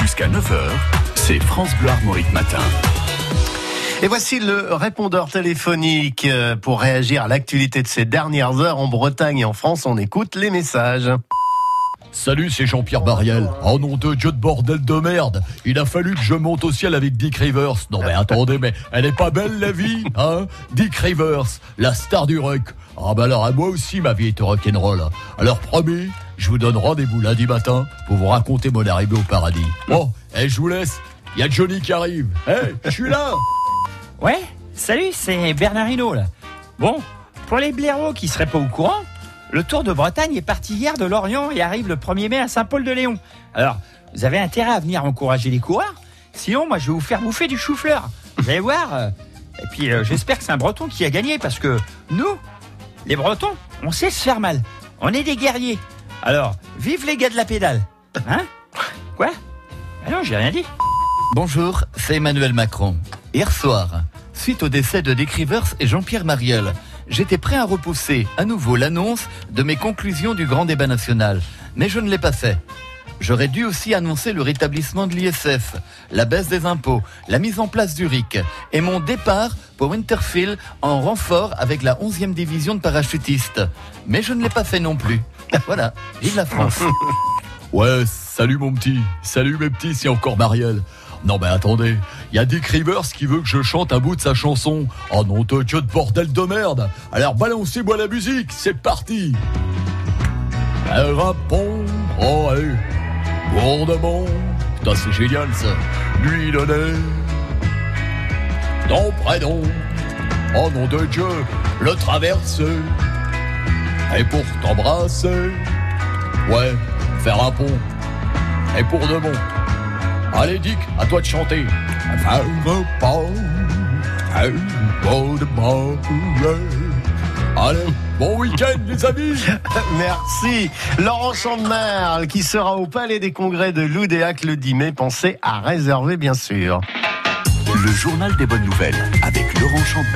Jusqu'à 9h, c'est France Bleu Armorique Matin. Et voici le répondeur téléphonique euh, pour réagir à l'actualité de ces dernières heures en Bretagne et en France. On écoute les messages. Salut, c'est Jean-Pierre Bariel. Oh nom de Dieu de bordel de merde. Il a fallu que je monte au ciel avec Dick Rivers. Non mais attendez, mais elle est pas belle la vie, hein Dick Rivers, la star du rock. Ah bah alors à moi aussi ma vie est rock'n'roll. Alors promis, je vous donne rendez-vous lundi matin pour vous raconter mon arrivée au paradis. Bon, et je vous laisse. Il y a Johnny qui arrive. Eh, je suis là. Ouais, salut, c'est Bernard là. Bon, pour les blaireaux qui seraient pas au courant, le Tour de Bretagne est parti hier de Lorient et arrive le 1er mai à Saint-Paul-de-Léon. Alors, vous avez intérêt à venir encourager les coureurs, sinon moi je vais vous faire bouffer du chou-fleur. Vous allez voir. euh, Et puis euh, j'espère que c'est un breton qui a gagné parce que nous, les bretons, on sait se faire mal. On est des guerriers. Alors, vive les gars de la pédale. Hein Quoi Ah non, j'ai rien dit. Bonjour, c'est Emmanuel Macron. Hier soir, suite au décès de Dick et Jean-Pierre Mariel, j'étais prêt à repousser à nouveau l'annonce de mes conclusions du grand débat national. Mais je ne l'ai pas fait. J'aurais dû aussi annoncer le rétablissement de l'ISF, la baisse des impôts, la mise en place du RIC et mon départ pour Winterfield en renfort avec la 11e division de parachutistes. Mais je ne l'ai pas fait non plus. Voilà, vive la France. Ouais, salut mon petit. Salut mes petits, c'est encore Marielle. Non mais attendez, il y a Dick Rivers qui veut que je chante un bout de sa chanson. Oh non de Dieu de bordel de merde. Alors balancez-moi la musique, c'est parti. Elle répond, oh hey, bourdement. Putain c'est génial ça. Lui donner ton prénom. Oh nom de Dieu, le traverser. Et pour t'embrasser. Ouais, faire un pont. Et pour de bon. Allez Dick, à toi de chanter. Faire un pont. Et pour de bon. Allez, bon week-end les amis Merci. Laurent Chandemerle qui sera au Palais des Congrès de Loudéac le 10 mai. Pensez à réserver bien sûr. Le journal des bonnes nouvelles avec Laurent Champbell.